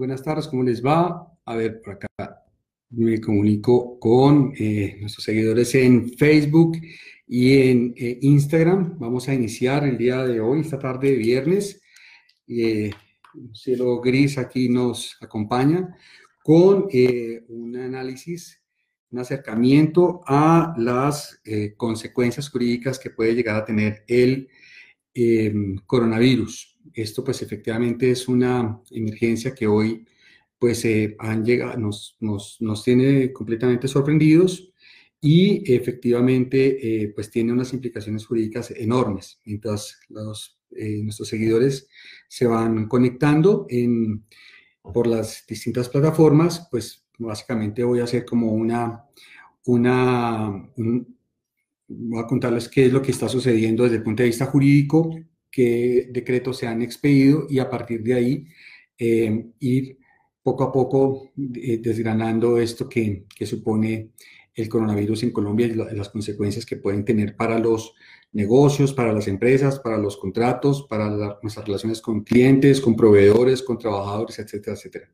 buenas tardes, ¿cómo les va? A ver, por acá me comunico con eh, nuestros seguidores en Facebook y en eh, Instagram. Vamos a iniciar el día de hoy, esta tarde de viernes. Eh, cielo gris aquí nos acompaña con un análisis, un acercamiento a las consecuencias jurídicas que puede llegar a tener el coronavirus esto pues efectivamente es una emergencia que hoy pues eh, han llegado, nos, nos, nos, tiene completamente sorprendidos y efectivamente eh, pues tiene unas implicaciones jurídicas enormes. Mientras los, eh, nuestros seguidores se van conectando en, por las distintas plataformas, pues básicamente voy a hacer como una, una voy a contarles qué es lo que está sucediendo desde el punto de vista jurídico qué decretos se han expedido y a partir de ahí eh, ir poco a poco eh, desgranando esto que, que, supone el coronavirus en Colombia y las consecuencias que pueden tener para los negocios, para las empresas, para los contratos, para nuestras relaciones con clientes, con proveedores, con trabajadores, etcétera, etcétera.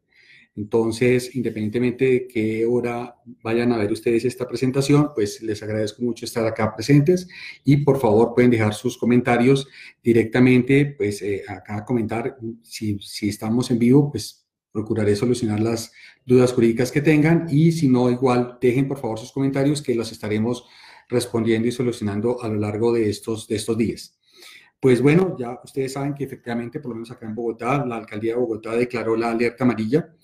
Entonces, independientemente de qué hora vayan a ver ustedes esta presentación, pues les agradezco mucho estar acá presentes y por favor pueden dejar sus comentarios directamente, pues eh, acá comentar si, si estamos en vivo, pues procuraré solucionar las dudas jurídicas que tengan y si no, igual dejen por favor sus comentarios que los estaremos respondiendo y solucionando a lo largo de estos, de estos días. Pues bueno, ya ustedes saben que efectivamente, por lo menos acá en Bogotá, la alcaldía de Bogotá declaró la alerta amarilla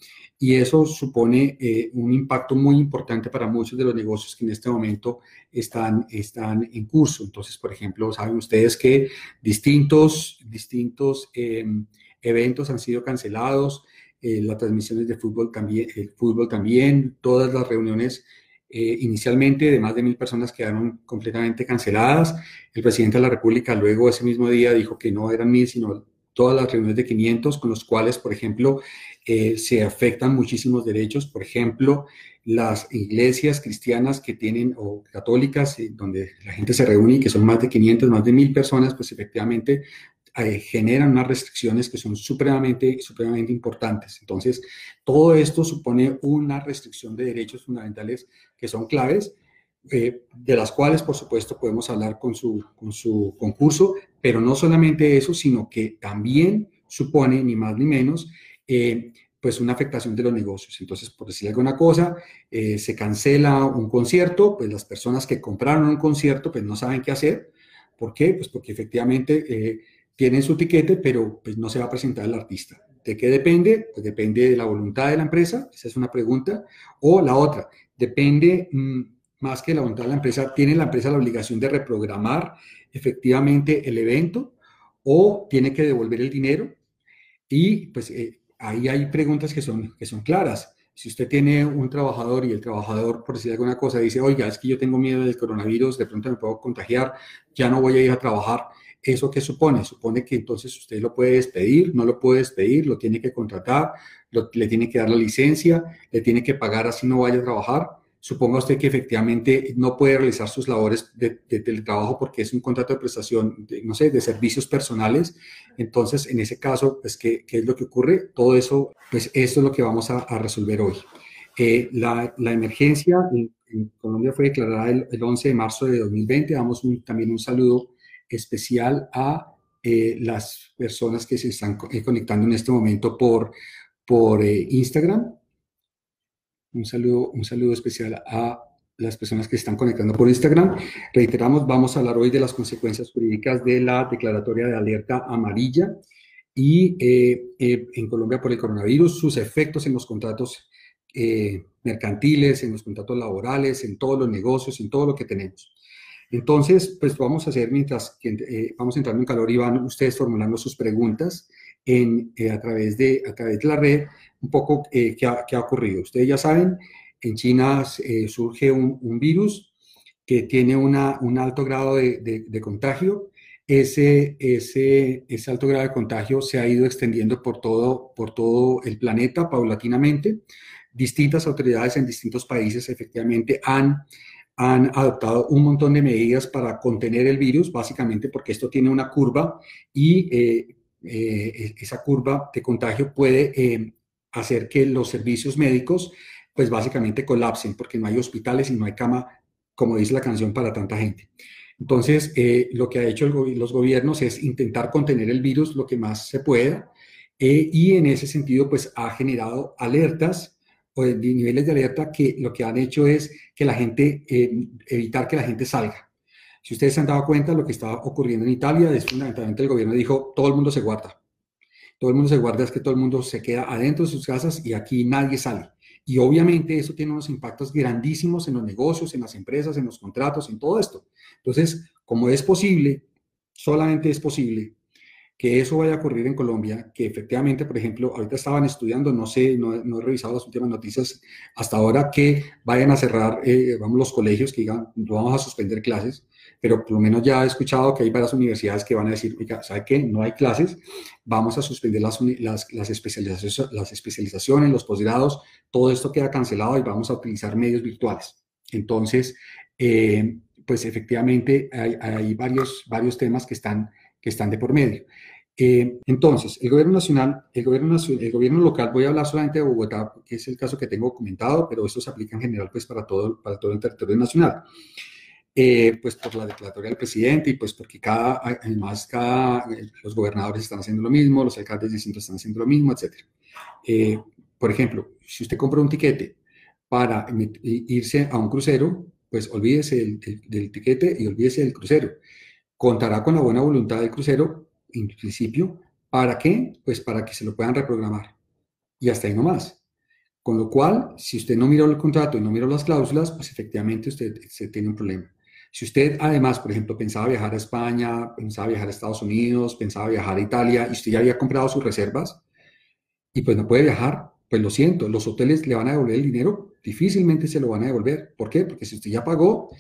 y eso supone eh, un impacto muy importante para muchos de los negocios que en este momento están, están en curso. Entonces, por ejemplo, saben ustedes que distintos, distintos em, eventos han sido cancelados, eh, las transmisiones de fútbol también, el fútbol también, todas las reuniones eh, inicialmente de más de mil personas quedaron completamente canceladas. El presidente de la República luego ese mismo día dijo que no eran mil, sino todas las reuniones de 500, con los cuales, por ejemplo, eh, se afectan muchísimos derechos. Por ejemplo, las iglesias cristianas que tienen, o católicas, eh, donde la gente se reúne y que son más de 500, más de 1000 personas, pues efectivamente eh, generan unas restricciones que son supremamente, supremamente importantes. Entonces, todo esto supone una restricción de derechos fundamentales que son claves de las cuales, por supuesto, podemos hablar con su, con su concurso, pero no solamente eso, sino que también supone, ni más ni menos, eh, pues una afectación de los negocios. Entonces, por decir alguna cosa, eh, se cancela un concierto, pues las personas que compraron un concierto, pues no saben qué hacer. ¿Por qué? Pues porque efectivamente eh, tienen su tiquete, pero pues no se va a presentar el artista. ¿De qué depende? Pues depende de la voluntad de la empresa, esa es una pregunta. O la otra, depende... Mm, más que la voluntad de la empresa, tiene la empresa la obligación de reprogramar efectivamente el evento o tiene que devolver el dinero. Y pues eh, ahí hay preguntas que son, que son claras. Si usted tiene un trabajador y el trabajador, por decir alguna cosa, dice, oiga, es que yo tengo miedo del coronavirus, de pronto me puedo contagiar, ya no voy a ir a trabajar. ¿Eso qué supone? Supone que entonces usted lo puede despedir, no lo puede despedir, lo tiene que contratar, le tiene que dar la licencia, le tiene que pagar así no vaya a trabajar suponga usted que efectivamente no puede realizar sus labores de, teletrabajo porque es un contrato de prestación, de, no sé, de servicios personales. Entonces, en ese caso, pues, ¿qué, ¿qué, es lo que ocurre? Todo eso, pues, esto es lo que vamos a, resolver hoy. Eh, la, la, emergencia en, Colombia fue declarada el, 11 de marzo de 2020. Damos también un saludo especial a eh, las personas que se están eh, conectando en este momento por, por Instagram. Un saludo, un saludo especial a las personas que están conectando por Instagram. Reiteramos, vamos a hablar hoy de las consecuencias jurídicas de la declaratoria de alerta amarilla y eh, eh, en Colombia por el coronavirus, sus efectos en los contratos eh, mercantiles, en los contratos laborales, en todos los negocios, en todo lo que tenemos. Entonces, pues vamos a hacer mientras que vamos entrando en calor y van ustedes formulando sus preguntas en, a, través de, a través de la red un poco eh, qué, ha, ocurrido. Ustedes ya saben, en China eh, surge un, virus que tiene una, un alto grado de, contagio. Ese, ese, ese, alto grado de contagio se ha ido extendiendo por todo, por todo el planeta paulatinamente. Distintas autoridades en distintos países efectivamente han, han adoptado un montón de medidas para contener el virus, básicamente porque esto tiene una curva y eh, e-, esa curva de contagio puede hacer que los servicios médicos, pues básicamente colapsen, porque no hay hospitales y no hay cama, como dice la canción, para tanta gente. Entonces, lo que ha hecho los gobiernos es intentar contener el virus lo que más se pueda, y en ese sentido, pues ha generado alertas o niveles de alerta que lo que han hecho es que la gente, eh, evitar que la gente salga. Si ustedes se han dado cuenta, lo que está ocurriendo en Italia es fundamentalmente el gobierno dijo, todo el mundo se guarda. Todo el mundo se guarda, es que todo el mundo se queda adentro de sus casas y aquí nadie sale. Y obviamente eso tiene unos impactos grandísimos en los negocios, en las empresas, en los contratos, en todo esto. Entonces, como es posible, solamente es posible que eso vaya a ocurrir en Colombia, que efectivamente, por ejemplo, ahorita estaban estudiando, no sé, no, he revisado las últimas noticias hasta ahora, que vayan a cerrar, eh, vamos, los colegios, que digan, no vamos a suspender clases, pero por lo menos ya he escuchado que hay varias universidades que van a decir, oiga, ¿sabe qué? No hay clases, vamos a suspender las, las, las, especializaciones, las especializaciones, los posgrados, todo esto queda cancelado y vamos a utilizar medios virtuales. Entonces, eh, pues efectivamente hay, hay, varios, varios temas que están, que están de por medio. Eh, entonces, el gobierno nacional, el gobierno, el gobierno local, voy a hablar solamente de Bogotá, que es el caso que tengo comentado, pero esto se aplica en general pues para todo, para todo el territorio nacional. Eh, pues por la declaratoria del presidente y pues porque cada, además cada, los gobernadores están haciendo lo mismo, los alcaldes distintos están haciendo lo mismo, etc. Eh, por ejemplo, si usted compra un tiquete para irse a un crucero, pues olvídese del, del tiquete y olvídese del crucero. Contará con la buena voluntad del crucero en principio. ¿Para qué? Pues para que se lo puedan reprogramar. Y hasta ahí no más. Con lo cual, si usted no miró el contrato y no miró las cláusulas, pues efectivamente usted se tiene un problema. Si usted además, por ejemplo, pensaba viajar a España, pensaba viajar a Estados Unidos, pensaba viajar a Italia y usted ya había comprado sus reservas y pues no puede viajar, pues lo siento, los hoteles le van a devolver el dinero, difícilmente se lo van a devolver. ¿Por qué? Porque si usted ya pagó,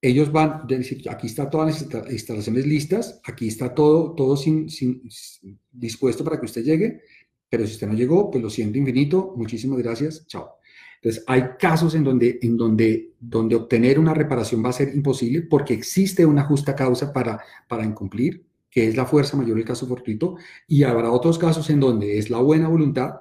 ellos van, decir, aquí está todas las instalaciones listas, aquí está todo, todo sin, dispuesto para que usted llegue, pero si usted no llegó, pues lo siento infinito, muchísimas gracias, chao. Entonces, hay casos en donde, en donde, donde obtener una reparación va a ser imposible porque existe una justa causa para, para incumplir, que es la fuerza mayor del caso fortuito, y habrá otros casos en donde es la buena voluntad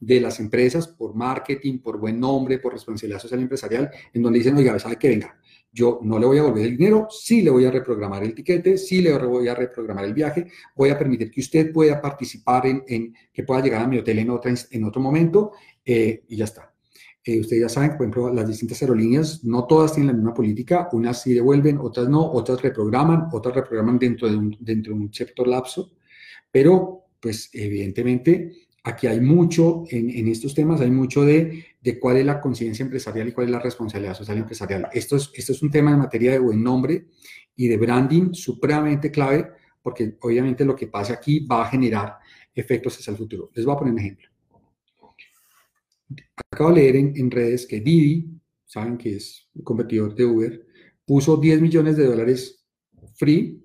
de las empresas por marketing, por buen nombre, por responsabilidad social empresarial, en donde dicen, oiga, ¿sabe que venga? Yo no le voy a volver el dinero, sí le voy a reprogramar el tiquete, sí le voy a reprogramar el viaje, voy a permitir que usted pueda participar en, que pueda llegar a mi hotel en, otra, en otro momento eh, y ya está. Ustedes ya saben, por ejemplo, las distintas aerolíneas, no todas tienen la misma política, unas sí devuelven, otras no, otras reprograman, otras reprograman dentro de un, dentro cierto lapso, pero pues evidentemente aquí hay mucho, en, estos temas hay mucho de, cuál es la conciencia empresarial y cuál es la responsabilidad social empresarial. Esto es, esto es un tema en materia de buen nombre y de branding supremamente clave, porque obviamente lo que pase aquí va a generar efectos hacia el futuro. Les voy a poner un ejemplo. Acabo de leer en, redes que Didi, saben que es un competidor de Uber, puso 10 millones de dólares free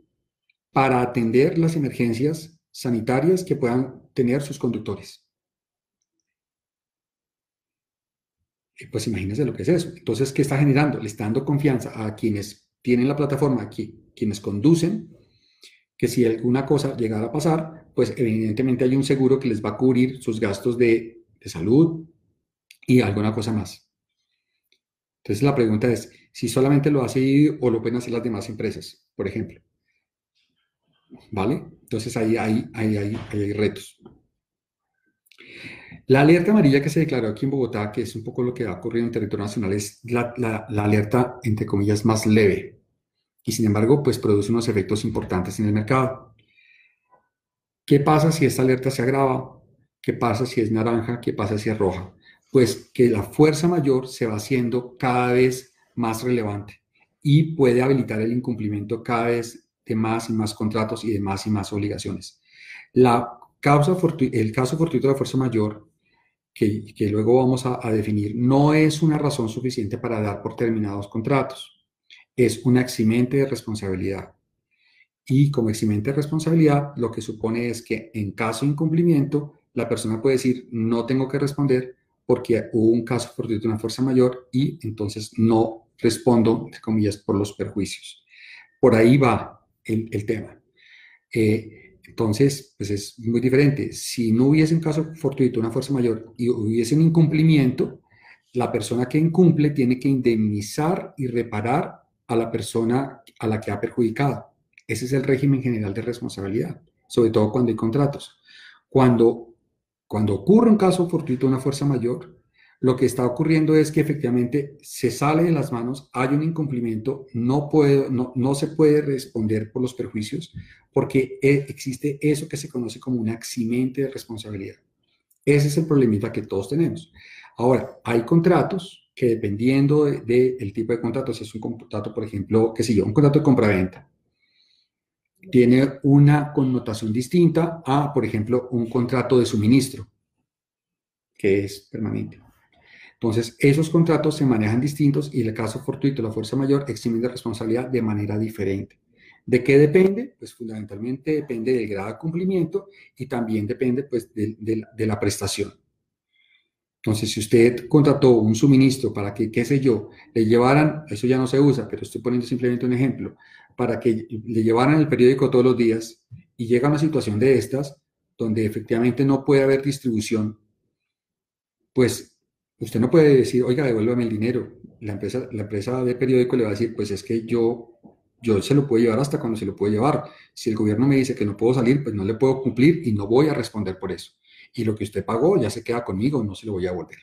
para atender las emergencias sanitarias que puedan tener sus conductores. Pues imagínense lo que es eso. Entonces, ¿qué está generando? Le está dando confianza a quienes tienen la plataforma, aquí, quienes conducen, que si alguna cosa llegara a pasar, pues evidentemente hay un seguro que les va a cubrir sus gastos de salud y alguna cosa más. Entonces la pregunta es, si solamente lo hace o lo pueden hacer las demás empresas, por ejemplo. ¿Vale? Entonces ahí hay, retos. La alerta amarilla que se declaró aquí en Bogotá, que es un poco lo que ha ocurrido en territorio nacional, es la, la, alerta, entre comillas, más leve. Y sin embargo, pues produce unos efectos importantes en el mercado. ¿Qué pasa si esta alerta se agrava? ¿Qué pasa si es naranja? ¿Qué pasa si es roja? Pues que la fuerza mayor se va haciendo cada vez más relevante y puede habilitar el incumplimiento cada vez de más y más contratos y de más y más obligaciones. La causa el caso fortuito de la fuerza mayor, que, que luego vamos a, definir, no es una razón suficiente para dar por terminados contratos. Es un eximente de responsabilidad. Y como eximente de responsabilidad, lo que supone es que en caso de incumplimiento, la persona puede decir, no tengo que responder porque hubo un caso fortuito de una fuerza mayor y entonces no respondo, entre comillas, por los perjuicios. Por ahí va el, tema. Eh, Entonces, pues es muy diferente. Si no hubiese un caso fortuito, una fuerza mayor, y hubiese un incumplimiento, la persona que incumple tiene que indemnizar y reparar a la persona a la que ha perjudicado. Ese es el régimen general de responsabilidad, sobre todo cuando hay contratos. Cuando, cuando ocurre un caso fortuito, una fuerza mayor, lo que está ocurriendo es que efectivamente se sale de las manos, hay un incumplimiento, no, no, no se puede responder por los perjuicios porque e, existe eso que se conoce como un accidente de responsabilidad. Ese es el problemita que todos tenemos. Ahora, hay contratos que dependiendo del de, tipo de contrato, si es un contrato, por ejemplo, qué sé yo, un contrato de compraventa, tiene una connotación distinta a, por ejemplo, un contrato de suministro, que es permanente. Entonces, esos contratos se manejan distintos y el caso fortuito, la fuerza mayor, eximen de responsabilidad de manera diferente. ¿De qué depende? Pues fundamentalmente depende del grado de cumplimiento y también depende pues de, de, la prestación. Entonces, si usted contrató un suministro para que, qué sé yo, le llevaran, eso ya no se usa, pero estoy poniendo simplemente un ejemplo, para que le llevaran el periódico todos los días y llega una situación de estas, donde efectivamente no puede haber distribución, pues Usted no puede decir, oiga, devuélvame el dinero. La empresa, la empresa de periódico le va a decir, pues es que yo, yo se lo puedo llevar hasta cuando se lo puedo llevar. Si el gobierno me dice que no puedo salir, pues no le puedo cumplir y no voy a responder por eso. Y lo que usted pagó ya se queda conmigo, no se lo voy a volver.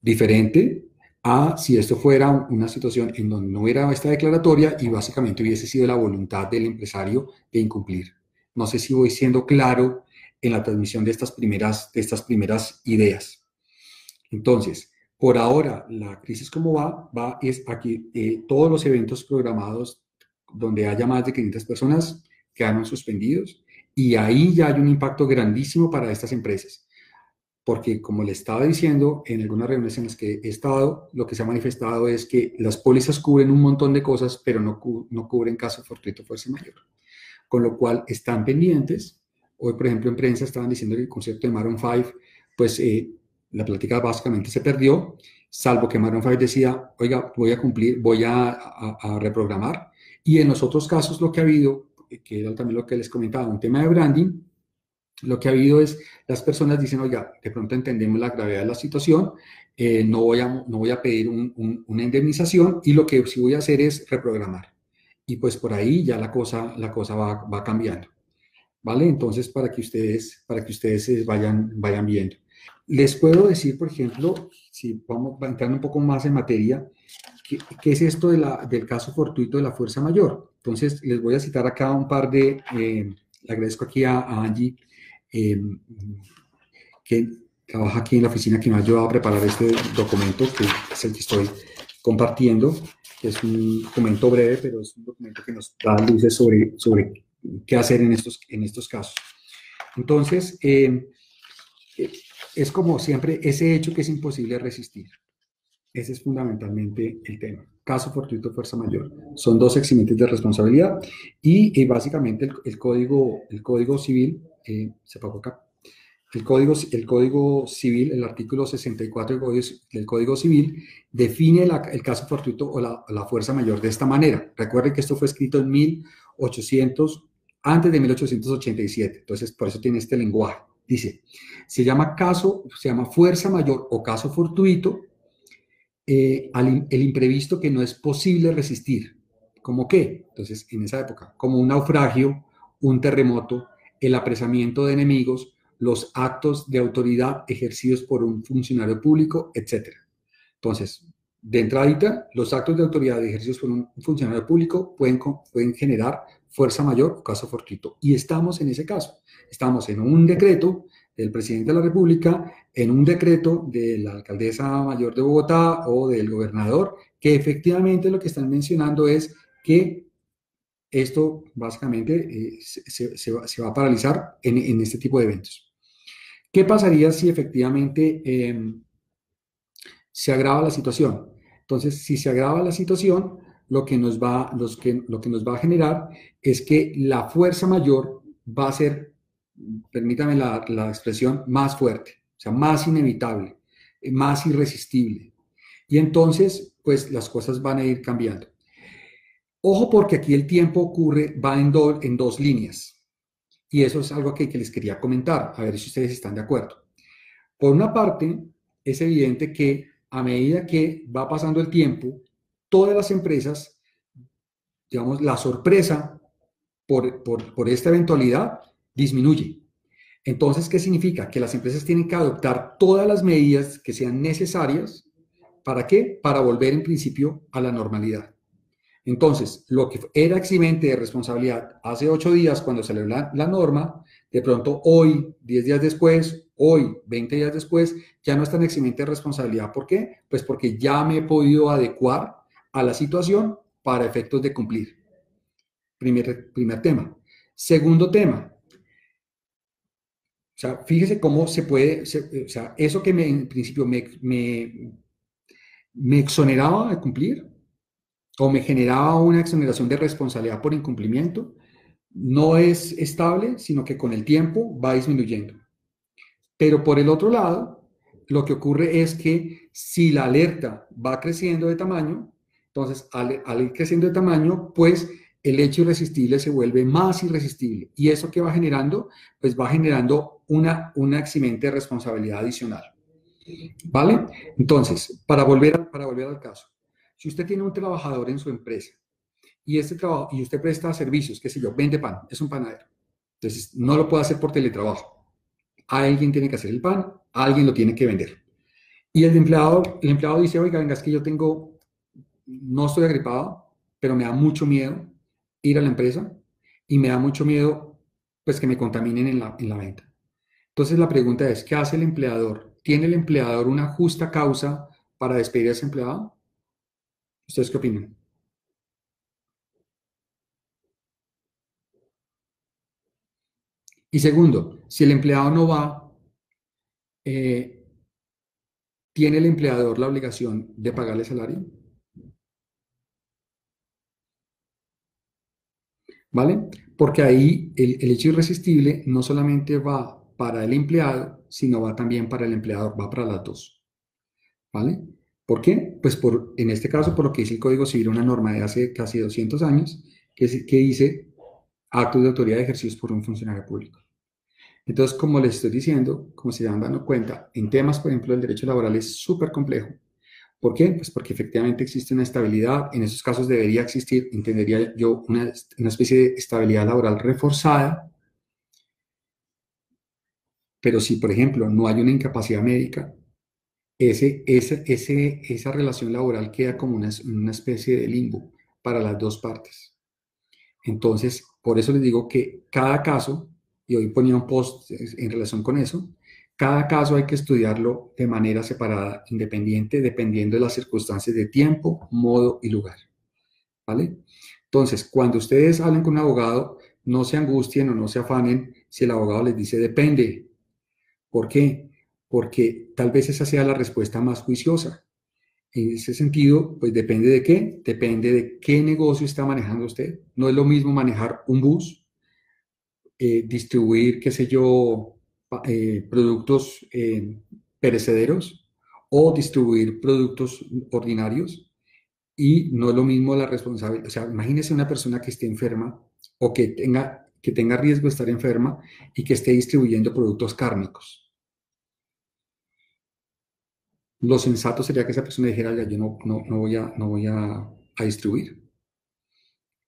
Diferente a si esto fuera una situación en donde no hubiera esta declaratoria y básicamente hubiese sido la voluntad del empresario de incumplir. No sé si voy siendo claro en la transmisión de estas primeras, de estas primeras ideas. Entonces, por ahora, la crisis como va, va es aquí, eh, todos los eventos programados donde haya más de 500 personas quedaron suspendidos y ahí ya hay un impacto grandísimo para estas empresas. Porque como le estaba diciendo en algunas reuniones en las que he estado, lo que se ha manifestado es que las pólizas cubren un montón de cosas, pero no, no cubren caso fortuito fuerza mayor. Con lo cual están pendientes. Hoy, por ejemplo, en prensa estaban diciendo que el concepto de Maroon 5, pues eh, la plática básicamente se perdió, salvo que Maroon 5 decía, oiga, voy a cumplir, voy a, a, reprogramar. Y en los otros casos lo que ha habido, que era también lo que les comentaba, un tema de branding, lo que ha habido es, las personas dicen, oiga, de pronto entendemos la gravedad de la situación, eh, no, voy a, no voy a pedir una indemnización y lo que sí voy a hacer es reprogramar. Y pues por ahí ya la cosa, la cosa va, va cambiando. ¿Vale? Entonces, para que ustedes, para que ustedes vayan, vayan viendo. Les puedo decir, por ejemplo, si vamos a entrar un poco más en materia, ¿qué, es esto de la, del caso fortuito de la fuerza mayor? Entonces, les voy a citar acá un par de, eh, le agradezco aquí a, Angie, eh, que trabaja aquí en la oficina, que me ha ayudado a preparar este documento, que es el que estoy compartiendo, que es un documento breve, pero es un documento que nos da luces sobre, sobre qué hacer en estos, en estos casos. Entonces, eh, es como siempre ese hecho que es imposible resistir. Ese es fundamentalmente el tema. Caso fortuito, fuerza mayor. Son dos eximentes de responsabilidad y, básicamente el, código, el código civil, eh, el código, civil, el artículo 64 del código, civil, define el caso fortuito o la, fuerza mayor de esta manera. Recuerden que esto fue escrito en 1800, antes de 1887, entonces por eso tiene este lenguaje. Dice, se llama caso, se llama fuerza mayor o caso fortuito eh, el imprevisto que no es posible resistir. ¿Cómo qué? Entonces, en esa época, como un naufragio, un terremoto, el apresamiento de enemigos, los actos de autoridad ejercidos por un funcionario público, etc. Entonces, de entradita, los actos de autoridad ejercidos por un funcionario público pueden, pueden generar fuerza mayor o caso fortuito. Y estamos en ese caso. Estamos en un decreto del presidente de la República, en un decreto de la alcaldesa mayor de Bogotá o del gobernador, que efectivamente lo que están mencionando es que esto básicamente eh, se, va, a paralizar en, este tipo de eventos. ¿Qué pasaría si efectivamente em, se agrava la situación? Entonces, si se agrava la situación, lo que nos va, que, lo que nos va a generar es que la fuerza mayor va a ser, permítame la, la expresión, más fuerte, o sea, más inevitable, más irresistible. Y entonces, pues las cosas van a ir cambiando. Ojo porque aquí el tiempo ocurre, va en, en dos líneas. Y eso es algo que, que les quería comentar, a ver si ustedes están de acuerdo. Por una parte, es evidente que a medida que va pasando el tiempo, todas las empresas, digamos, la sorpresa por, por, por esta eventualidad disminuye. Entonces, ¿qué significa? Que las empresas tienen que adoptar todas las medidas que sean necesarias. ¿Para qué? Para volver en principio a la normalidad. Entonces, lo que era eximente de responsabilidad hace ocho días cuando salió la, la, norma, de pronto hoy, diez días después, hoy, veinte días después, ya no es tan eximente de responsabilidad. ¿Por qué? Pues porque ya me he podido adecuar a la situación para efectos de cumplir. Primer, primer tema. Segundo tema, o sea, fíjese cómo se puede, o sea, eso que en principio me, me, me exoneraba de cumplir o me generaba una exoneración de responsabilidad por incumplimiento, no es estable, sino que con el tiempo va disminuyendo. Pero por el otro lado, lo que ocurre es que si la alerta va creciendo de tamaño, entonces al, ir creciendo de tamaño, pues el hecho irresistible se vuelve más irresistible. ¿Y eso que va generando? Pues va generando una, una eximente de responsabilidad adicional. ¿Vale? Entonces, para volver, para volver al caso, si usted tiene un trabajador en su empresa y, este trabajo, y usted presta servicios, qué sé yo, vende pan, es un panadero. Entonces, no lo puede hacer por teletrabajo. Alguien tiene que hacer el pan, alguien lo tiene que vender. Y el empleado, el empleado dice, oiga, venga, es que yo tengo, no estoy agripado, pero me da mucho miedo ir a la empresa y me da mucho miedo pues que me contaminen en la, en la venta. Entonces la pregunta es, ¿qué hace el empleador? ¿Tiene el empleador una justa causa para despedir a ese empleado? ¿Ustedes qué opinan? Y segundo, si el empleado no va, eh, ¿tiene el empleador la obligación de pagarle salario? ¿vale? Porque ahí el, el, hecho irresistible no solamente va para el empleado, sino va también para el empleador, va para las dos, ¿vale? ¿Por qué? Pues por, en este caso, por lo que dice el Código Civil, una norma de hace casi 200 años, que, que dice actos de autoridad ejercidos por un funcionario público. Entonces, como les estoy diciendo, como se dan dando cuenta, en temas, por ejemplo, el derecho laboral es súper complejo ¿Por qué? Pues porque efectivamente existe una estabilidad, en esos casos debería existir, entendería yo, una, una especie de estabilidad laboral reforzada, pero si, por ejemplo, no hay una incapacidad médica, ese, ese, ese, esa relación laboral queda como una, una especie de limbo para las dos partes. Entonces, por eso les digo que cada caso, y hoy ponía un post en relación con eso, cada caso hay que estudiarlo de manera separada, independiente, dependiendo de las circunstancias de tiempo, modo y lugar. ¿Vale? Entonces, cuando ustedes hablen con un abogado, no se angustien o no se afanen si el abogado les dice depende. ¿Por qué? Porque tal vez esa sea la respuesta más juiciosa. En ese sentido, pues depende de qué, depende de qué negocio está manejando usted. No es lo mismo manejar un bus, eh, distribuir, qué sé yo, eh, productos eh, perecederos o distribuir productos ordinarios y no es lo mismo la responsabilidad. O sea, imagínese una persona que esté enferma o que tenga, que tenga riesgo de estar enferma y que esté distribuyendo productos cárnicos. Lo sensato sería que esa persona dijera, ya, yo no, no, no voy, a, no voy a, a distribuir.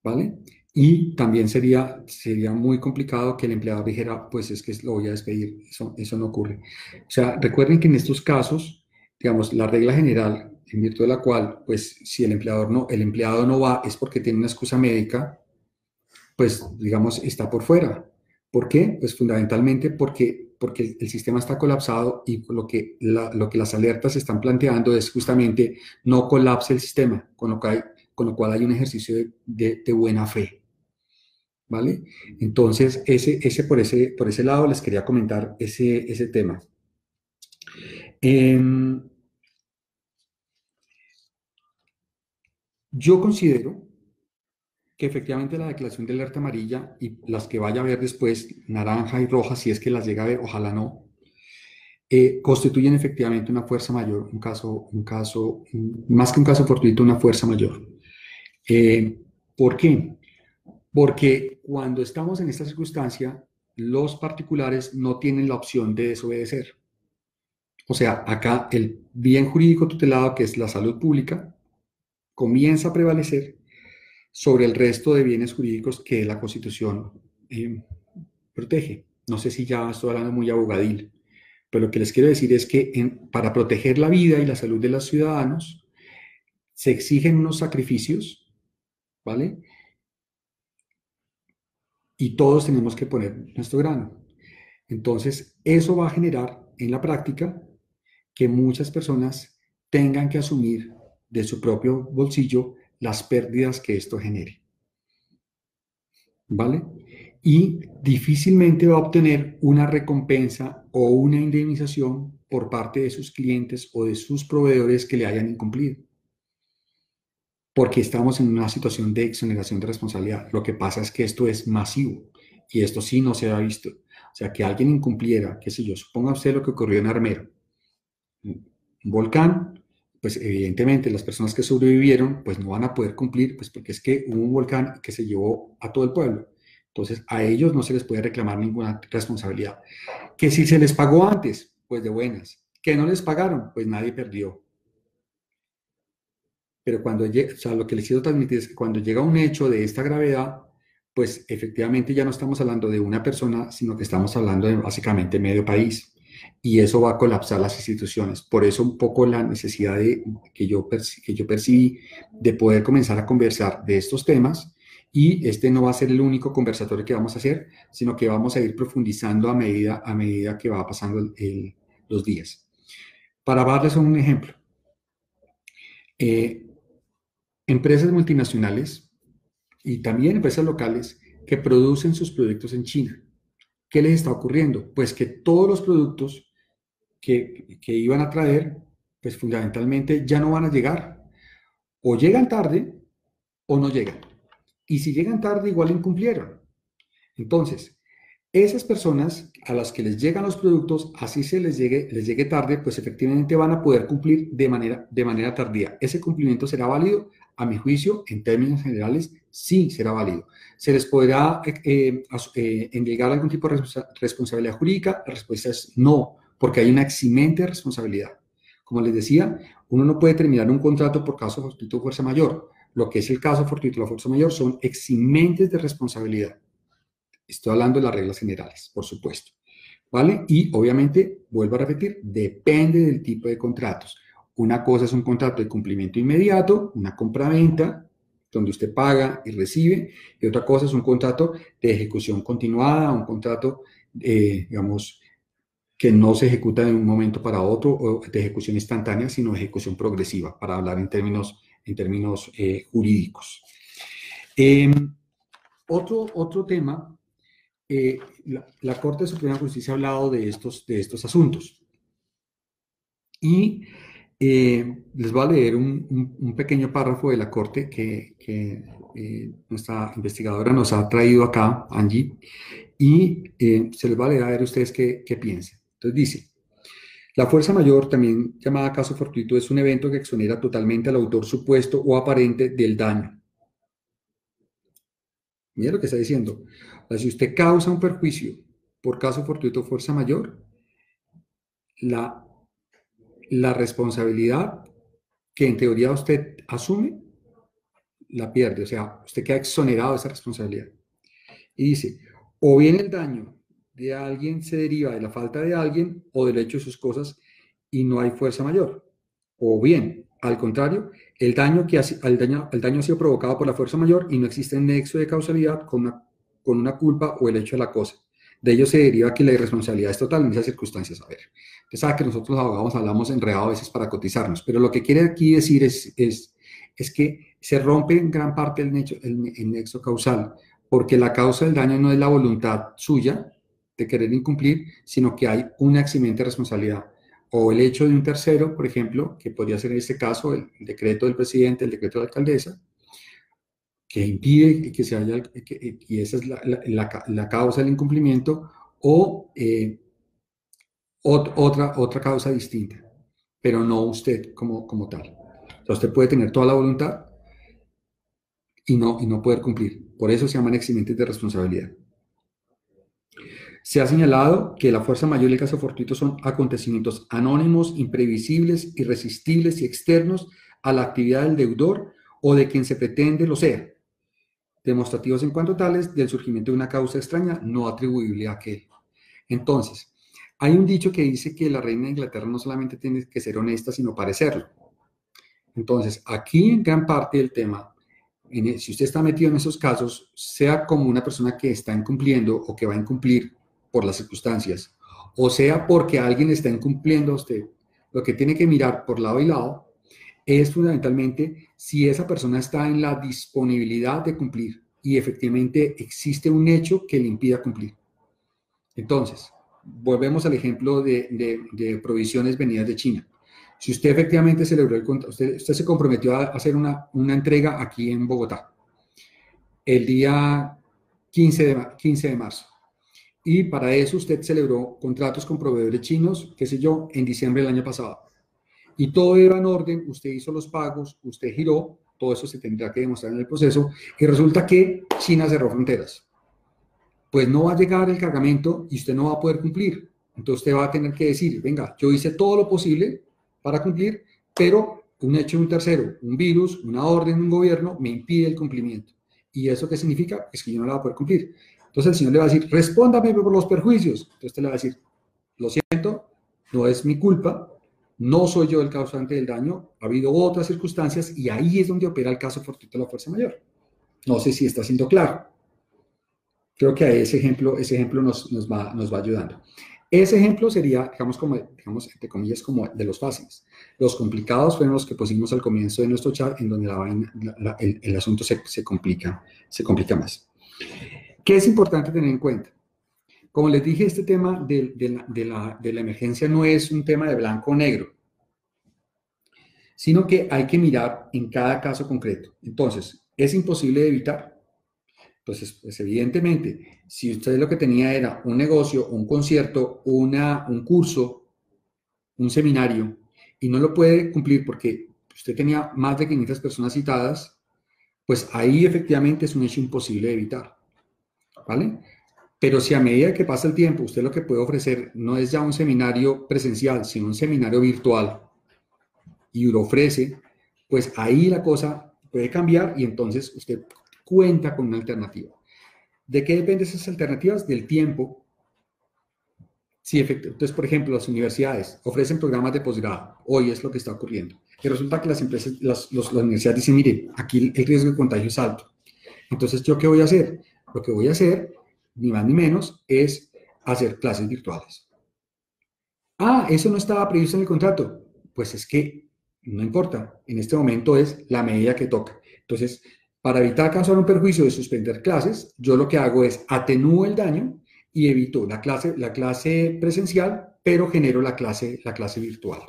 ¿Vale? Y también sería, sería muy complicado que el empleador dijera, pues es que lo voy a despedir. Eso, eso no ocurre. O sea, recuerden que en estos casos, digamos, la regla general en virtud de la cual, pues si el empleador no, el empleado no va es porque tiene una excusa médica, pues digamos, está por fuera. ¿Por qué? Pues fundamentalmente porque, porque el sistema está colapsado y lo que, lo que las alertas están planteando es justamente no colapse el sistema, con lo, que con lo cual hay un ejercicio de, de buena fe. ¿vale? Entonces, ese, ese, por, ese, por ese lado les quería comentar ese, ese tema. Em, yo considero que efectivamente la declaración de alerta amarilla y las que vaya a ver después, naranja y roja, si es que las llega a ver, ojalá no, eh, constituyen efectivamente una fuerza mayor, un caso, un caso, más que un caso fortuito, una fuerza mayor. Eh, ¿Por qué? Porque cuando estamos en esta circunstancia, los particulares no tienen la opción de desobedecer. O sea, acá el bien jurídico tutelado, que es la salud pública, comienza a prevalecer sobre el resto de bienes jurídicos que la Constitución eh, protege. No sé si ya estoy hablando muy abogadil, pero lo que les quiero decir es que para proteger la vida y la salud de los ciudadanos se exigen unos sacrificios, ¿vale? Y todos tenemos que poner nuestro grano. Entonces, eso va a generar en la práctica que muchas personas tengan que asumir de su propio bolsillo las pérdidas que esto genere. ¿Vale? Y difícilmente va a obtener una recompensa o una indemnización por parte de sus clientes o de sus proveedores que le hayan incumplido. Porque estamos en una situación de exoneración de responsabilidad. Lo que pasa es que esto es masivo y esto sí no se ha visto. O sea, que alguien incumpliera, qué sé yo, suponga usted lo que ocurrió en Armero. Un volcán, pues evidentemente las personas que sobrevivieron pues no van a poder cumplir, pues porque es que hubo un volcán que se llevó a todo el pueblo. Entonces a ellos no se les puede reclamar ninguna responsabilidad. Que si se les pagó antes, pues de buenas. Que no les pagaron, pues nadie perdió. Pero cuando o sea, lo que les quiero transmitir es que cuando llega un hecho de esta gravedad, pues efectivamente ya no estamos hablando de una persona, sino que estamos hablando de básicamente medio país y eso va a colapsar las instituciones. Por eso un poco la necesidad de, que, yo, que yo percibí de poder comenzar a conversar de estos temas y este no va a ser el único conversatorio que vamos a hacer, sino que vamos a ir profundizando a medida, a medida que va pasando los días. Para darles un ejemplo, eh, empresas multinacionales y también empresas locales que producen sus productos en China. ¿Qué les está ocurriendo? Pues que todos los productos que, iban a traer, pues fundamentalmente ya no van a llegar. O llegan tarde o no llegan. Y si llegan tarde, igual incumplieron. Entonces, esas personas a las que les llegan los productos, así se les llegue, les llegue tarde, pues efectivamente van a poder cumplir de manera, de manera tardía. ¿Ese cumplimiento será válido? A mi juicio, en términos generales, sí será válido. ¿Se les podrá eh, eh, eh algún tipo de responsabilidad jurídica? La respuesta es no, porque hay una eximente responsabilidad. Como les decía, uno no puede terminar un contrato por caso fortuito o fuerza mayor. Lo que es el caso fortuito o fuerza mayor son eximentes de responsabilidad. Estoy hablando de las reglas generales, por supuesto. ¿Vale? Y obviamente, vuelvo a repetir, depende del tipo de contratos. Una cosa es un contrato de cumplimiento inmediato, una compra-venta, donde usted paga y recibe, y otra cosa es un contrato de ejecución continuada, un contrato, eh, digamos, que no se ejecuta de un momento para otro o de ejecución instantánea, sino ejecución progresiva, para hablar en términos, en términos eh, jurídicos. Em, otro, otro tema, eh, la, Corte Suprema de Justicia ha hablado de estos, de estos asuntos. Y eh, les voy a leer un, un, pequeño párrafo de la Corte que, que nuestra investigadora nos ha traído acá, Angie, y se les va a leer a ver ustedes qué, qué piensan. Entonces dice, la fuerza mayor, también llamada caso fortuito, es un evento que exonera totalmente al autor supuesto o aparente del daño. Mira lo que está diciendo. si usted causa un perjuicio por caso fortuito o fuerza mayor, la, la responsabilidad que en teoría usted asume, la pierde. O sea, usted queda exonerado de esa responsabilidad. Y dice, o bien el daño de alguien se deriva de la falta de alguien o del hecho de sus cosas y no hay fuerza mayor. O bien, al contrario, el daño, que ha, el daño, el daño sido provocado por la fuerza mayor y no existe nexo de causalidad con una, con una culpa o el hecho de la cosa. De ello se deriva que la irresponsabilidad es total en esas circunstancias. A ver, usted sabe que nosotros los abogados hablamos enredado a veces para cotizarnos, pero lo que quiere aquí decir es, es, es que se rompe en gran parte el nexo, el, nexo causal, porque la causa del daño no es la voluntad suya, de querer incumplir, sino que hay una eximente responsabilidad. O el hecho de un tercero, por ejemplo, que podría ser en este caso el, decreto del presidente, el decreto de la alcaldesa, que impide que se haya, y esa es la, causa del incumplimiento, o eh, otra, otra causa distinta, pero no usted como, como tal. Usted puede tener toda la voluntad y no, y no poder cumplir. Por eso se llaman eximentes de responsabilidad. Se ha señalado que la fuerza mayor y el caso fortuito son acontecimientos anónimos, imprevisibles, irresistibles y externos a la actividad del deudor o de quien se pretende lo sea, demostrativos en cuanto tales del surgimiento de una causa extraña no atribuible a aquel. Entonces, hay un dicho que dice que la reina de Inglaterra no solamente tiene que ser honesta, sino parecerlo. Entonces, aquí en gran parte del tema, si usted está metido en esos casos, sea como una persona que está incumpliendo o que va a incumplir por las circunstancias, o sea porque alguien está incumpliendo a usted, lo que tiene que mirar por lado y lado es fundamentalmente si esa persona está en la disponibilidad de cumplir y efectivamente existe un hecho que le impida cumplir. Entonces, volvemos al ejemplo de, provisiones venidas de China. Si usted efectivamente celebró el contrato, usted, se comprometió a hacer una, entrega aquí en Bogotá el día 15 de, 15 de marzo. Y para eso usted celebró contratos con proveedores chinos, qué sé yo, en diciembre del año pasado. Y todo era en orden, usted hizo los pagos, usted giró, todo eso se tendrá que demostrar en el proceso, y resulta que China cerró fronteras pues no va a llegar el cargamento y usted no va a poder cumplir. Entonces usted va a tener que decir, venga, yo hice todo lo posible para cumplir, pero un hecho de un tercero, un virus, una orden de un gobierno me impide el cumplimiento. ¿Y eso qué significa? Es que yo no la voy a poder cumplir. Entonces el Señor le va a decir, respóndame por los perjuicios. Entonces usted le va a decir, lo siento, no es mi culpa, no soy yo el causante del daño, ha habido otras circunstancias y ahí es donde opera el caso fortuito de la fuerza mayor. No sé si está siendo claro creo que ese ejemplo, ese ejemplo nos, va, ayudando. Ese ejemplo sería, digamos, como, digamos, entre comillas, como de los fáciles. Los complicados fueron los que pusimos al comienzo de nuestro chat, en donde el, asunto se, complica, se complica más. ¿Qué es importante tener en cuenta? Como les dije, este tema de, de, la, de, la, de la emergencia no es un tema de blanco o negro, sino que hay que mirar en cada caso concreto. Entonces, ¿es imposible de evitar? Entonces, pues evidentemente, si usted lo que tenía era un negocio, un concierto, una, un curso, un seminario, y no lo puede cumplir porque usted tenía más de 500 personas citadas, pues ahí efectivamente es un hecho imposible de evitar. ¿Vale? Pero si a medida que pasa el tiempo usted lo que puede ofrecer no es ya un seminario presencial, sino un seminario virtual, y lo ofrece, pues ahí la cosa puede cambiar y entonces usted cuenta con una alternativa. ¿De qué dependen esas alternativas? Del tiempo. Sí, efectivamente. Entonces, por ejemplo, las universidades ofrecen programas de posgrado. Hoy es lo que está ocurriendo. Y resulta que las empresas, las, universidades dicen, mire, aquí el riesgo de contagio es alto. Entonces, ¿yo qué voy a hacer? Lo que voy a hacer, ni más ni menos, es hacer clases virtuales. Ah, eso no estaba previsto en el contrato. Pues es que no importa. En este momento es la medida que toca. Entonces, para evitar causar un perjuicio de suspender clases, yo lo que hago es atenúo el daño y evito la clase, la clase presencial, pero genero la clase, la clase virtual.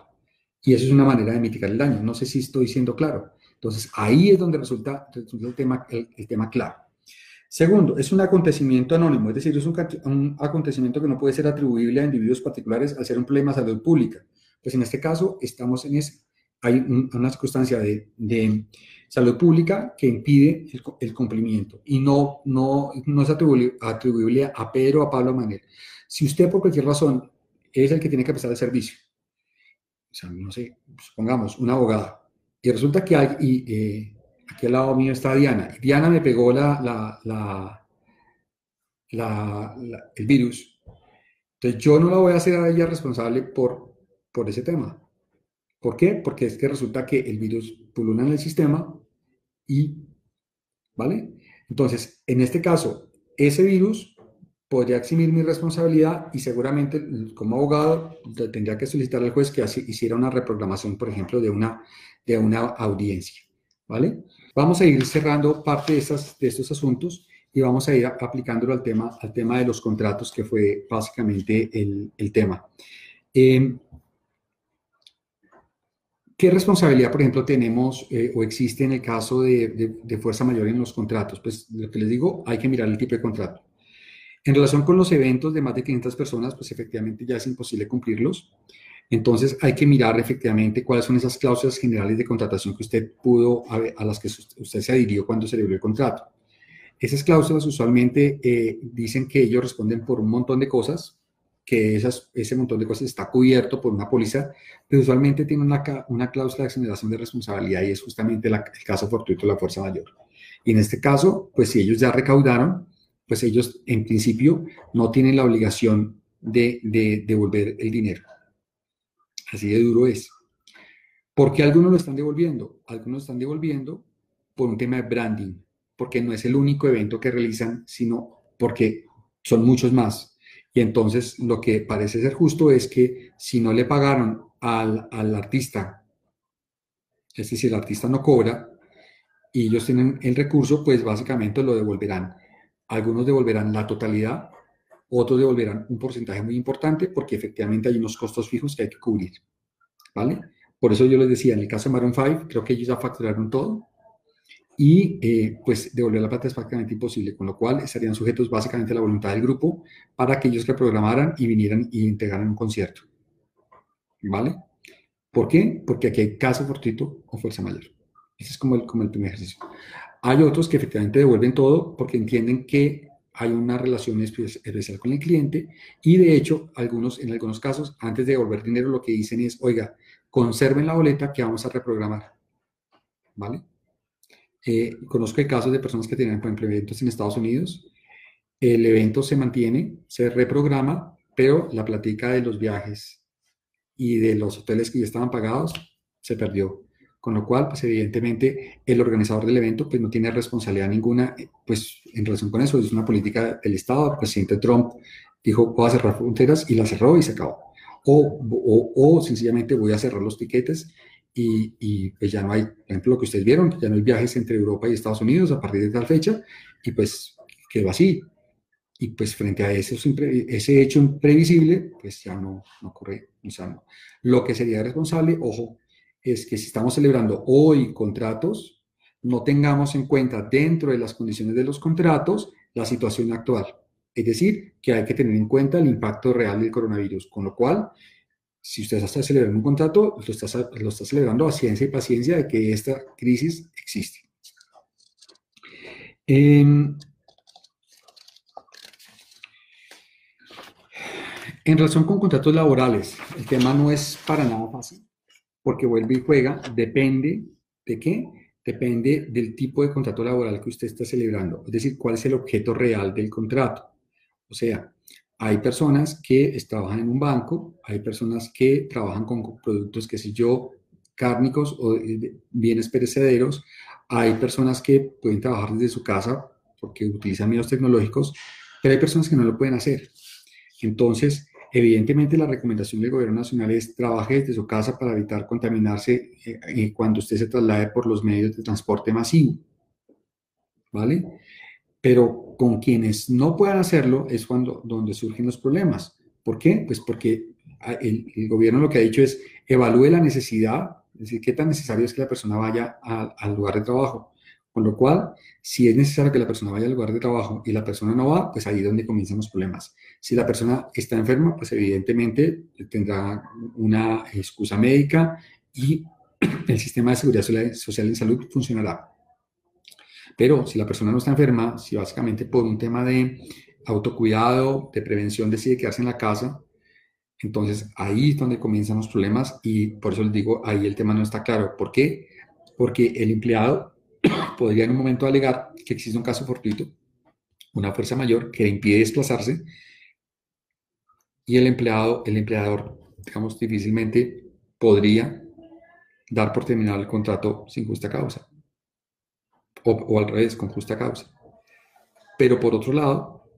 Y eso es una manera de mitigar el daño. No sé si estoy siendo claro. Entonces, ahí es donde resulta, el, tema, el, tema claro. Segundo, es un acontecimiento anónimo, es decir, es un, acontecimiento que no puede ser atribuible a individuos particulares al ser un problema de salud pública. Pues en este caso estamos en ese. Hay una circunstancia de salud pública que impide el, cumplimiento y no, no, no es atribuible, a Pedro o a Pablo Manuel. Si usted por cualquier razón es el que tiene que prestar el servicio, o sea, no sé, supongamos, una abogada, y resulta que hay, eh, aquí al lado mío está Diana, Diana me pegó el virus, entonces yo no la voy a hacer a ella responsable por, por ese tema. ¿Por qué? Porque es que resulta que el virus pulula en el sistema y, ¿vale? Entonces, en este caso, ese virus podría eximir mi responsabilidad y seguramente como abogado tendría que solicitar al juez que hiciera una reprogramación, por ejemplo, de una, de una audiencia, ¿vale? Vamos a ir cerrando parte de, de estos asuntos y vamos a ir aplicándolo al tema, al tema de los contratos, que fue básicamente el, el tema. Eh, ¿Qué responsabilidad, por ejemplo, tenemos eh, o existe en el caso de, fuerza mayor en los contratos? Pues lo que les digo, hay que mirar el tipo de contrato. En relación con los eventos de más de 500 personas, pues efectivamente ya es imposible cumplirlos. Entonces hay que mirar efectivamente cuáles son esas cláusulas generales de contratación que usted pudo, a, las que usted se adhirió cuando celebró el contrato. Esas cláusulas usualmente eh, dicen que ellos responden por un montón de cosas, que ese montón de cosas está cubierto por una póliza, pero usualmente tiene una, una cláusula de exoneración de responsabilidad y es justamente el caso fortuito de la fuerza mayor. Y en este caso, pues si ellos ya recaudaron, pues ellos en principio no tienen la obligación de devolver el dinero. Así de duro es. ¿Por qué algunos lo están devolviendo? Algunos lo están devolviendo por un tema de branding, porque no es el único evento que realizan, sino porque son muchos más. Y entonces lo que parece ser justo es que si no le pagaron al, al artista, es decir, el artista no cobra y ellos tienen el recurso, pues básicamente lo devolverán. Algunos devolverán la totalidad, otros devolverán un porcentaje muy importante porque efectivamente hay unos costos fijos que hay que cubrir. ¿Vale? Por eso yo les decía, en el caso de Maroon 5, creo que ellos ya facturaron todo y eh, pues devolver la plata es prácticamente imposible, con lo cual estarían sujetos básicamente a la voluntad del grupo para que ellos reprogramaran y vinieran y integraran un concierto. ¿Vale? ¿Por qué? Porque aquí hay caso fortuito o fuerza mayor. Ese es como el, como el primer ejercicio. Hay otros que efectivamente devuelven todo porque entienden que hay una relación especial con el cliente y de hecho, algunos, en algunos casos, antes de devolver dinero, lo que dicen es, oiga, conserven la boleta que vamos a reprogramar. ¿Vale? Eh, conozco casos de personas que tienen, por ejemplo, eventos en Estados Unidos. El evento se mantiene, se reprograma, pero la platica de los viajes y de los hoteles que ya estaban pagados se perdió. Con lo cual, pues evidentemente, el organizador del evento pues, no tiene responsabilidad ninguna pues, en relación con eso. Es una política del Estado. El presidente Trump dijo, voy a cerrar fronteras y la cerró y se acabó o, sencillamente voy a cerrar los tiquetes y, y, pues ya no hay, por ejemplo, lo que ustedes vieron, ya no hay viajes entre Europa y Estados Unidos a partir de tal fecha y pues quedó así. Y pues frente a ese, ese hecho imprevisible, pues ya no, no ocurre. O sea, no. Lo que sería responsable, ojo, es que si estamos celebrando hoy contratos, no tengamos en cuenta dentro de las condiciones de los contratos la situación actual. Es decir, que hay que tener en cuenta el impacto real del coronavirus, con lo cual, si usted está celebrando un contrato, lo está, lo está celebrando a ciencia y paciencia de que esta crisis existe. en relación con contratos laborales, el tema no es para nada fácil, porque vuelve y juega, depende de qué, depende del tipo de contrato laboral que usted está celebrando, es decir, cuál es el objeto real del contrato. O sea, hay personas que trabajan en un banco, hay personas que trabajan con productos, qué sé yo, cárnicos o bienes perecederos, hay personas que pueden trabajar desde su casa porque utilizan medios tecnológicos, pero hay personas que no lo pueden hacer. Entonces, evidentemente la recomendación del gobierno nacional es trabaje desde su casa para evitar contaminarse eh, eh, cuando usted se traslade por los medios de transporte masivo. ¿Vale? Pero con quienes no puedan hacerlo es cuando donde surgen los problemas. ¿Por qué? Pues porque el, gobierno lo que ha dicho es evalúe la necesidad, es decir, qué tan necesario es que la persona vaya al lugar de trabajo. Con lo cual, si es necesario que la persona vaya al lugar de trabajo y la persona no va, pues ahí es donde comienzan los problemas. Si la persona está enferma, pues evidentemente tendrá una excusa médica y el sistema de seguridad social en salud funcionará. Pero si la persona no está enferma, si básicamente por un tema de autocuidado, de prevención decide quedarse en la casa, entonces ahí es donde comienzan los problemas y por eso les digo, ahí el tema no está claro. ¿Por qué? Porque el empleado podría en un momento alegar que existe un caso fortuito, una fuerza mayor que le impide desplazarse y el empleado, el empleador, digamos, difícilmente podría dar por terminado el contrato sin justa causa o, al revés, con justa causa. Pero por otro lado,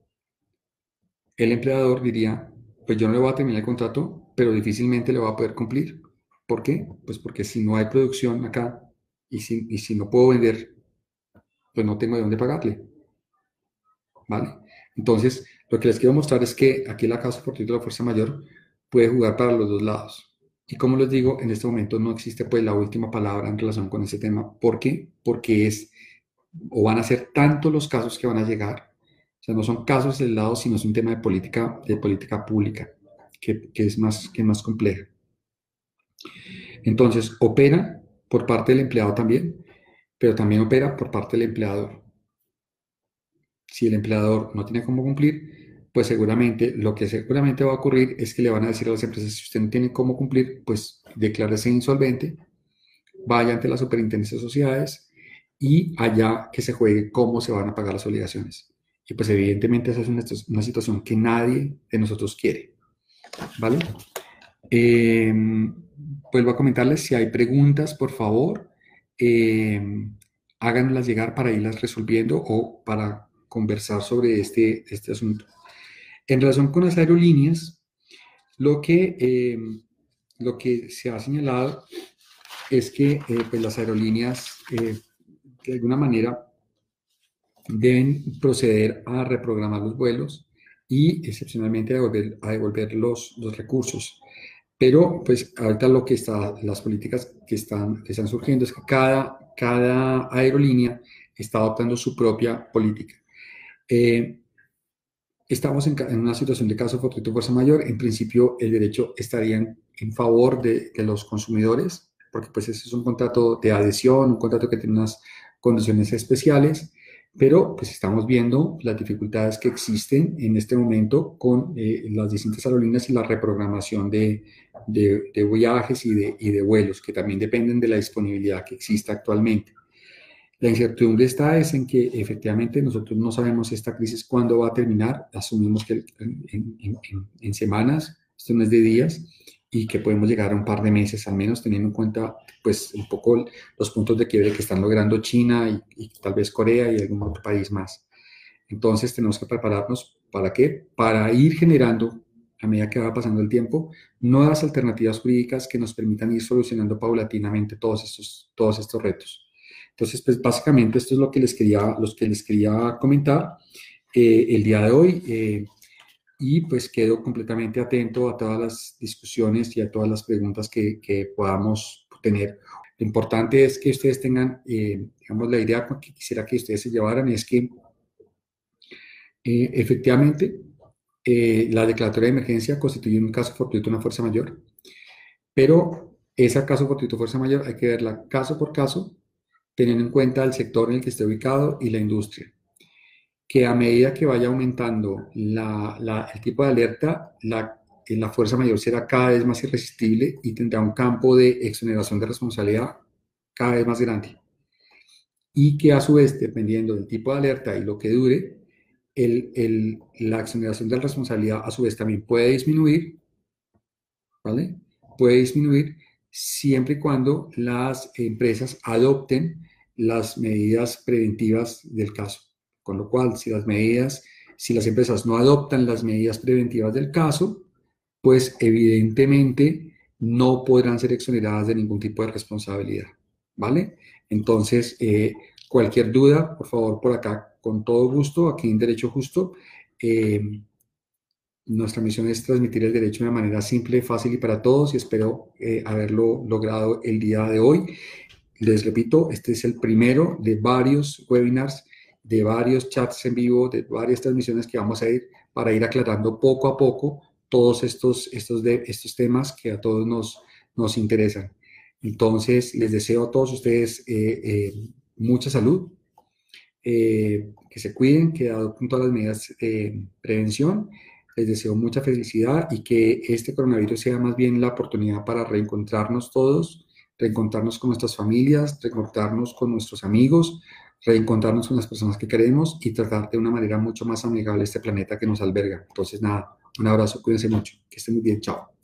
el empleador diría, pues yo no le voy a terminar el contrato, pero difícilmente le va a poder cumplir. ¿Por qué? Pues porque si no hay producción acá y si, y si no puedo vender, pues no tengo de dónde pagarle. ¿Vale? Entonces, lo que les quiero mostrar es que aquí la causa por título de fuerza mayor puede jugar para los dos lados. Y como les digo, en este momento no existe pues la última palabra en relación con ese tema. ¿Por qué? Porque es o van a ser tantos los casos que van a llegar. O sea, no son casos aislados, sino es un tema de política, de política pública, que, que es más, que más compleja. Entonces, opera por parte del empleado también, pero también opera por parte del empleador. Si el empleador no tiene cómo cumplir, pues seguramente lo que seguramente va a ocurrir es que le van a decir a las empresas, si usted no tiene cómo cumplir, pues declárese insolvente, vaya ante la superintendencia de sociedades y allá que se juegue cómo se van a pagar las obligaciones. Y pues evidentemente esa es una, situación que nadie de nosotros quiere. ¿Vale? Eh, vuelvo a comentarles, si hay preguntas, por favor, eh, háganlas llegar para irlas resolviendo o para conversar sobre este, este asunto. En relación con las aerolíneas, lo que, eh, lo que se ha señalado es que eh, pues las aerolíneas de alguna manera deben proceder a reprogramar los vuelos y excepcionalmente a devolver, a devolver los, los recursos. Pero pues ahorita lo que está, las políticas que están, que están surgiendo es que cada, cada aerolínea está adoptando su propia política. Eh, estamos en, en, una situación de caso fortuito fuerza mayor. En principio, el derecho estaría en, en favor de, de, los consumidores, porque pues ese es un contrato de adhesión, un contrato que tiene unas condiciones especiales pero pues estamos viendo las dificultades que existen en este momento con eh, las distintas aerolíneas y la reprogramación de, de, viajes y de, y de, vuelos, que también dependen de la disponibilidad que existe actualmente. La incertidumbre está es en que efectivamente nosotros no sabemos esta crisis cuándo va a terminar, asumimos que en, en, en semanas, esto no es de días, y que podemos llegar a un par de meses al menos, teniendo en cuenta pues un poco los puntos de quiebre que están logrando China y, tal vez Corea y algún otro país más. Entonces tenemos que prepararnos para qué? Para ir generando, a medida que va pasando el tiempo, nuevas alternativas jurídicas que nos permitan ir solucionando paulatinamente todos estos, todos estos retos. Entonces, pues básicamente esto es lo que les quería, los que les quería comentar eh, el día de hoy. Eh, y pues quedo completamente atento a todas las discusiones y a todas las preguntas que, que podamos tener. Lo importante es que ustedes tengan, eh, digamos, la idea que quisiera que ustedes se llevaran es que eh, efectivamente eh, la declaratoria de emergencia constituye un caso fortuito, una fuerza mayor, pero ese caso fortuito, fuerza mayor, hay que verla caso por caso, teniendo en cuenta el sector en el que esté ubicado y la industria que a medida que vaya aumentando la, el tipo de alerta, la, la fuerza mayor será cada vez más irresistible y tendrá un campo de exoneración de responsabilidad cada vez más grande. Y que a su vez, dependiendo del tipo de alerta y lo que dure, el, el, la exoneración de responsabilidad a su vez también puede disminuir, ¿vale? Puede disminuir siempre y cuando las empresas adopten las medidas preventivas del caso. Con lo cual, si las medidas, si las empresas no adoptan las medidas preventivas del caso, pues evidentemente no podrán ser exoneradas de ningún tipo de responsabilidad. ¿Vale? Entonces, eh, cualquier duda, por favor, por acá, con todo gusto, aquí en Derecho Justo. Eh, nuestra misión es transmitir el derecho de manera simple, fácil y para todos y espero eh, haberlo logrado el día de hoy. Les repito, este es el primero de varios webinars de varios chats en vivo, de varias transmisiones que vamos a ir para ir aclarando poco a poco todos estos, estos, de, estos temas que a todos nos, nos interesan. Entonces, les deseo a todos ustedes eh, eh, mucha salud, eh, que se cuiden, que adopten todas las medidas de prevención. Les deseo mucha felicidad y que este coronavirus sea más bien la oportunidad para reencontrarnos todos, reencontrarnos con nuestras familias, reencontrarnos con nuestros amigos, reencontrarnos con las personas que queremos y tratar de una manera mucho más amigable este planeta que nos alberga. Entonces, nada, un abrazo, cuídense mucho, que estén muy bien, chao.